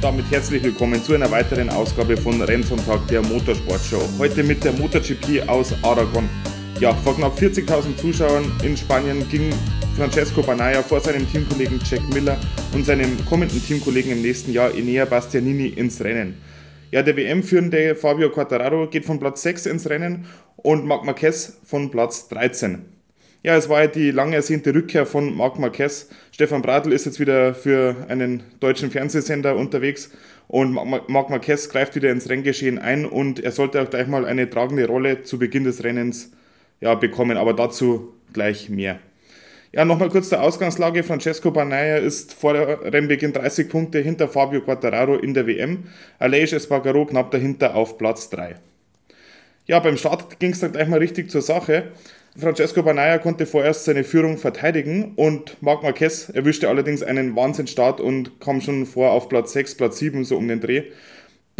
Und damit herzlich willkommen zu einer weiteren Ausgabe von Rennsonntag der Motorsportshow. Heute mit der MotoGP aus Aragon. Ja, vor knapp 40.000 Zuschauern in Spanien ging Francesco Banaya vor seinem Teamkollegen Jack Miller und seinem kommenden Teamkollegen im nächsten Jahr Enea Bastianini ins Rennen. Ja, der WM-führende Fabio Quartararo geht von Platz 6 ins Rennen und Marc Marquez von Platz 13. Ja, es war ja die lang ersehnte Rückkehr von Marc Marquez. Stefan Bradl ist jetzt wieder für einen deutschen Fernsehsender unterwegs und Marc Marquez greift wieder ins Renngeschehen ein und er sollte auch gleich mal eine tragende Rolle zu Beginn des Rennens ja, bekommen, aber dazu gleich mehr. Ja, nochmal kurz zur Ausgangslage. Francesco Banaya ist vor Rennbeginn 30 Punkte hinter Fabio Quartararo in der WM. Aleix Espargaro knapp dahinter auf Platz 3. Ja, beim Start ging es dann gleich mal richtig zur Sache. Francesco Banaya konnte vorerst seine Führung verteidigen und Marc Marquez erwischte allerdings einen Wahnsinnstart und kam schon vor auf Platz 6, Platz 7, so um den Dreh.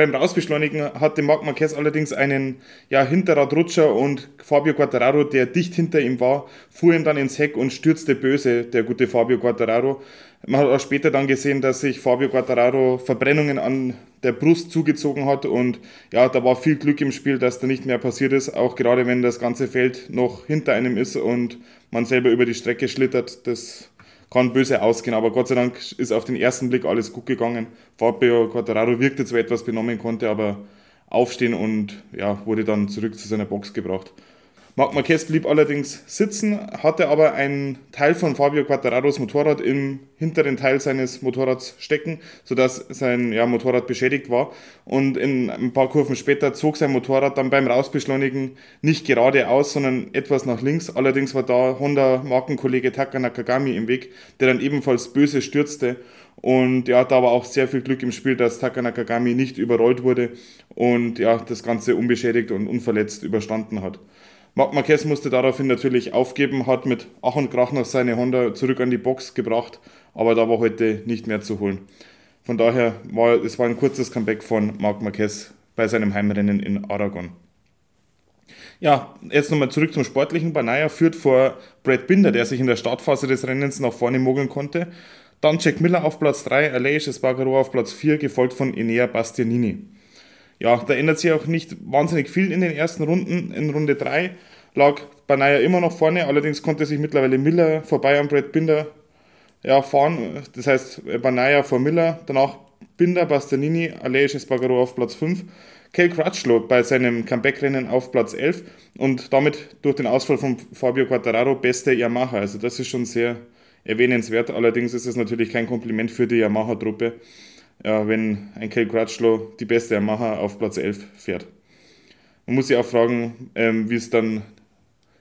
Beim Rausbeschleunigen hatte Marc Marquez allerdings einen ja, Hinterradrutscher und Fabio Quartararo, der dicht hinter ihm war, fuhr ihm dann ins Heck und stürzte böse, der gute Fabio Quartararo. Man hat auch später dann gesehen, dass sich Fabio Quartararo Verbrennungen an der Brust zugezogen hat und ja, da war viel Glück im Spiel, dass da nicht mehr passiert ist, auch gerade wenn das ganze Feld noch hinter einem ist und man selber über die Strecke schlittert. Das kann böse ausgehen, aber Gott sei Dank ist auf den ersten Blick alles gut gegangen. Fabio Quattararo wirkte zwar etwas benommen, konnte aber aufstehen und ja, wurde dann zurück zu seiner Box gebracht. Marc Marquez blieb allerdings sitzen, hatte aber einen Teil von Fabio Quattararos Motorrad im hinteren Teil seines Motorrads stecken, sodass sein ja, Motorrad beschädigt war. Und in ein paar Kurven später zog sein Motorrad dann beim Rausbeschleunigen nicht geradeaus, sondern etwas nach links. Allerdings war da Honda-Markenkollege Taka Nakagami im Weg, der dann ebenfalls böse stürzte. Und ja, da war auch sehr viel Glück im Spiel, dass Taka Nakagami nicht überrollt wurde und ja, das Ganze unbeschädigt und unverletzt überstanden hat. Marc Marquez musste daraufhin natürlich aufgeben, hat mit Ach und Krach noch seine Honda zurück an die Box gebracht, aber da war heute nicht mehr zu holen. Von daher war es war ein kurzes Comeback von Marc Marquez bei seinem Heimrennen in Aragon. Ja, jetzt nochmal zurück zum Sportlichen. Banaya führt vor Brad Binder, der sich in der Startphase des Rennens nach vorne mogeln konnte. Dann Jack Miller auf Platz 3, Aleix Espargaro auf Platz 4, gefolgt von Enea Bastianini ja, da ändert sich auch nicht wahnsinnig viel in den ersten Runden. In Runde 3 lag Banaya immer noch vorne, allerdings konnte sich mittlerweile Miller vorbei am Brett Binder ja, fahren. Das heißt, Banaya vor Miller, danach Binder, Bastianini, Aleix Espargaro auf Platz 5. Kel Crutchlow bei seinem Comeback-Rennen auf Platz 11 und damit durch den Ausfall von Fabio Quattararo beste Yamaha. Also das ist schon sehr erwähnenswert. Allerdings ist es natürlich kein Kompliment für die Yamaha-Truppe wenn ein Kel Crutchlow die beste Yamaha auf Platz 11 fährt. Man muss sich auch fragen, ähm, wie es dann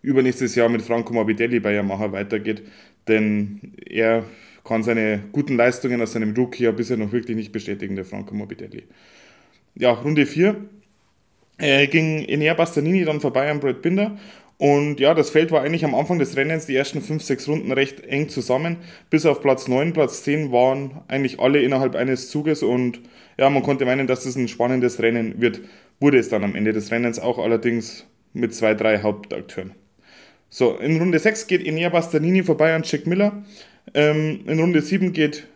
übernächstes Jahr mit Franco Morbidelli bei Yamaha weitergeht, denn er kann seine guten Leistungen aus seinem Rookie ja bisher noch wirklich nicht bestätigen, der Franco Morbidelli. Ja, Runde 4 äh, ging Enea Bastanini dann vorbei an Brad Binder und ja, das Feld war eigentlich am Anfang des Rennens die ersten 5, 6 Runden recht eng zusammen. Bis auf Platz 9, Platz 10 waren eigentlich alle innerhalb eines Zuges und ja, man konnte meinen, dass das ein spannendes Rennen wird. Wurde es dann am Ende des Rennens auch allerdings mit zwei, drei Hauptakteuren. So, in Runde 6 geht Enea Bastanini vorbei an Jack Miller. Ähm, in Runde 7 geht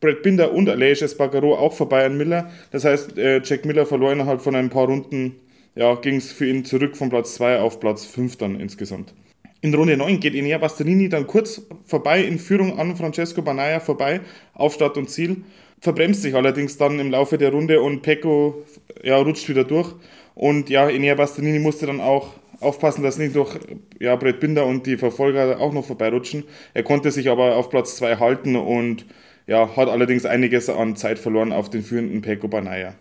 Brad Binder und Aleix Espargaro auch vorbei an Miller. Das heißt, äh, Jack Miller verlor innerhalb von ein paar Runden ja, ging es für ihn zurück von Platz 2 auf Platz 5 dann insgesamt. In Runde 9 geht Enea Bastianini dann kurz vorbei in Führung an Francesco Banaya vorbei auf Start und Ziel, verbremst sich allerdings dann im Laufe der Runde und Pecco ja, rutscht wieder durch. Und ja, Enea Bastianini musste dann auch aufpassen, dass nicht noch ja, Brett Binder und die Verfolger auch noch vorbeirutschen. Er konnte sich aber auf Platz 2 halten und ja, hat allerdings einiges an Zeit verloren auf den führenden Pecco Banaya.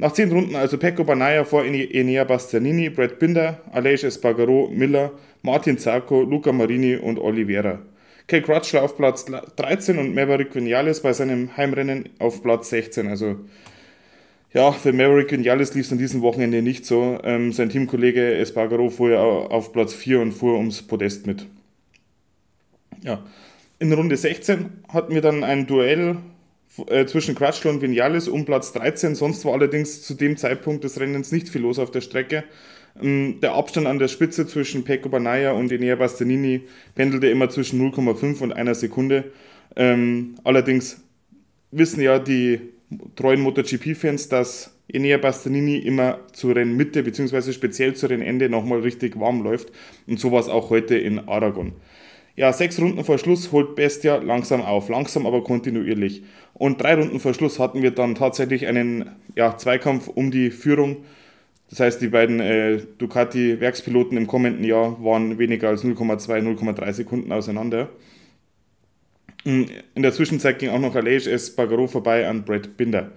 Nach zehn Runden also Pecco Banaya vor Enea Bastianini, Brad Binder, Aleix Espargaro, Miller, Martin Zarco, Luca Marini und Oliveira. Kay Crutchler auf Platz 13 und Maverick Vinales bei seinem Heimrennen auf Platz 16. Also Ja, für Maverick Vinales lief es an diesem Wochenende nicht so. Ähm, sein Teamkollege Espargaro fuhr ja auf Platz 4 und fuhr ums Podest mit. Ja. In Runde 16 hatten wir dann ein Duell äh, zwischen Crutchlow und Vinales um Platz 13. Sonst war allerdings zu dem Zeitpunkt des Rennens nicht viel los auf der Strecke. Ähm, der Abstand an der Spitze zwischen Pecco Banaya und Enea Bastianini pendelte immer zwischen 0,5 und einer Sekunde. Ähm, allerdings wissen ja die treuen MotoGP-Fans, dass Enea Bastianini immer zur Rennmitte bzw. speziell zu Rennende nochmal richtig warm läuft. Und so war es auch heute in Aragon. Ja, sechs Runden vor Schluss holt Bestia langsam auf, langsam aber kontinuierlich. Und drei Runden vor Schluss hatten wir dann tatsächlich einen ja, Zweikampf um die Führung. Das heißt, die beiden äh, Ducati-Werkspiloten im kommenden Jahr waren weniger als 0,2, 0,3 Sekunden auseinander. In der Zwischenzeit ging auch noch Aleix Espargaro vorbei an Brad Binder.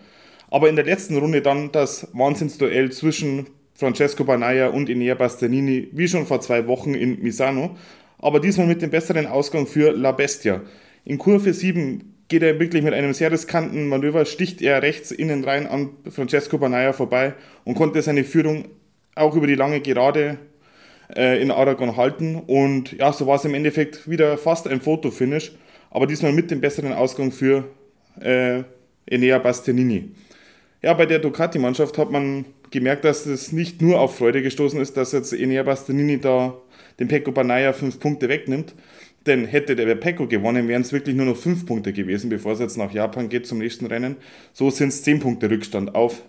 Aber in der letzten Runde dann das Wahnsinnsduell zwischen Francesco Banaya und Enea Bastianini, wie schon vor zwei Wochen in Misano, aber diesmal mit dem besseren Ausgang für La Bestia. In Kurve 7 geht er wirklich mit einem sehr riskanten Manöver, sticht er rechts innen rein an Francesco Banaya vorbei und konnte seine Führung auch über die lange Gerade äh, in Aragon halten. Und ja, so war es im Endeffekt wieder fast ein Fotofinish aber diesmal mit dem besseren Ausgang für äh, Enea Bastianini. Ja, bei der Ducati-Mannschaft hat man gemerkt, dass es nicht nur auf Freude gestoßen ist, dass jetzt Enea Bastianini da den Pecco Banaya fünf Punkte wegnimmt. Denn hätte der Pecco gewonnen, wären es wirklich nur noch fünf Punkte gewesen, bevor es jetzt nach Japan geht zum nächsten Rennen. So sind es zehn Punkte Rückstand auf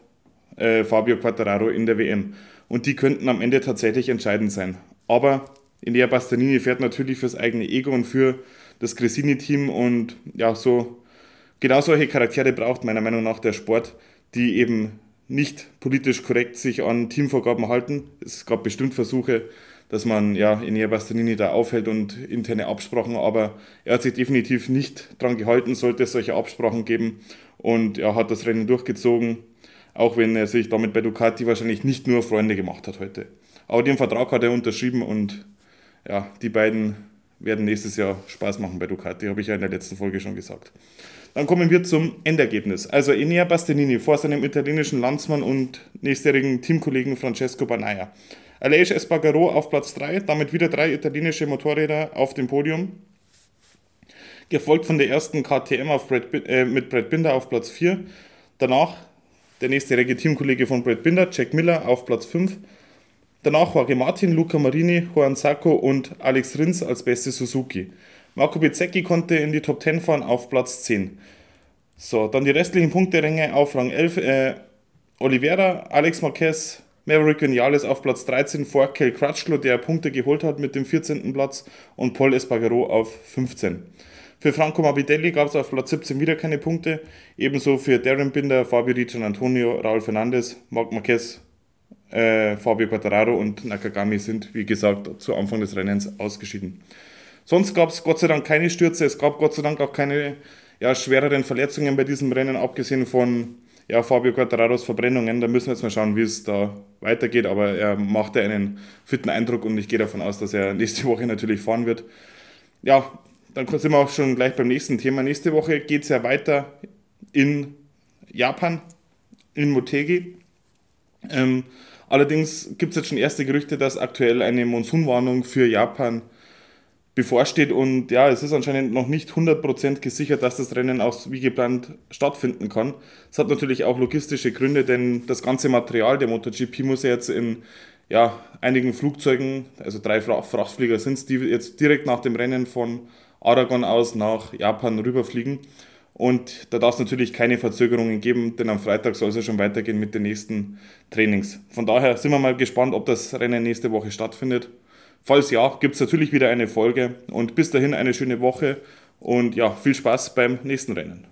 äh, Fabio Quattararo in der WM. Und die könnten am Ende tatsächlich entscheidend sein. Aber Enea Bastianini fährt natürlich fürs eigene Ego und für das Gresini-Team und ja, so genau solche Charaktere braucht meiner Meinung nach der Sport, die eben nicht politisch korrekt sich an Teamvorgaben halten. Es gab bestimmt Versuche, dass man ja Enea Bastianini da aufhält und interne Absprachen, aber er hat sich definitiv nicht dran gehalten, sollte es solche Absprachen geben und er hat das Rennen durchgezogen, auch wenn er sich damit bei Ducati wahrscheinlich nicht nur Freunde gemacht hat heute. Aber den Vertrag hat er unterschrieben und ja, die beiden werden nächstes Jahr Spaß machen bei Ducati, habe ich ja in der letzten Folge schon gesagt. Dann kommen wir zum Endergebnis. Also Enea Bastianini vor seinem italienischen Landsmann und nächstjährigen Teamkollegen Francesco Banaya. Aleix Espargaro auf Platz 3, damit wieder drei italienische Motorräder auf dem Podium. Gefolgt von der ersten KTM Brad, äh, mit Brad Binder auf Platz 4. Danach der nächstjährige Teamkollege von Brad Binder, Jack Miller, auf Platz 5. Danach Jorge Martin, Luca Marini, Juan Sacco und Alex Rins als beste Suzuki. Marco Bezzecchi konnte in die Top 10 fahren auf Platz 10. So, dann die restlichen Punkteränge auf Rang 11. Äh, Oliveira, Alex Marquez, Maverick Vinales auf Platz 13 vor Kel Crutchlow, der Punkte geholt hat mit dem 14. Platz und Paul Espargaro auf 15. Für Franco Morbidelli gab es auf Platz 17 wieder keine Punkte. Ebenso für Darren Binder, Fabio Di Antonio, Raul Fernandez, Marc Marquez äh, Fabio Quattararo und Nakagami sind, wie gesagt, zu Anfang des Rennens ausgeschieden. Sonst gab es Gott sei Dank keine Stürze, es gab Gott sei Dank auch keine ja, schwereren Verletzungen bei diesem Rennen, abgesehen von ja, Fabio Quattararos Verbrennungen. Da müssen wir jetzt mal schauen, wie es da weitergeht, aber er machte einen fitten Eindruck und ich gehe davon aus, dass er nächste Woche natürlich fahren wird. Ja, dann sind wir auch schon gleich beim nächsten Thema. Nächste Woche geht es ja weiter in Japan, in Motegi. Ähm, Allerdings gibt es jetzt schon erste Gerüchte, dass aktuell eine Monsunwarnung für Japan bevorsteht und ja, es ist anscheinend noch nicht 100% gesichert, dass das Rennen auch wie geplant stattfinden kann. Es hat natürlich auch logistische Gründe, denn das ganze Material der MotoGP muss ja jetzt in ja, einigen Flugzeugen, also drei Frachtflieger sind es, die jetzt direkt nach dem Rennen von Aragon aus nach Japan rüberfliegen. Und da darf es natürlich keine Verzögerungen geben, denn am Freitag soll es ja schon weitergehen mit den nächsten Trainings. Von daher sind wir mal gespannt, ob das Rennen nächste Woche stattfindet. Falls ja, gibt es natürlich wieder eine Folge. Und bis dahin eine schöne Woche und ja, viel Spaß beim nächsten Rennen.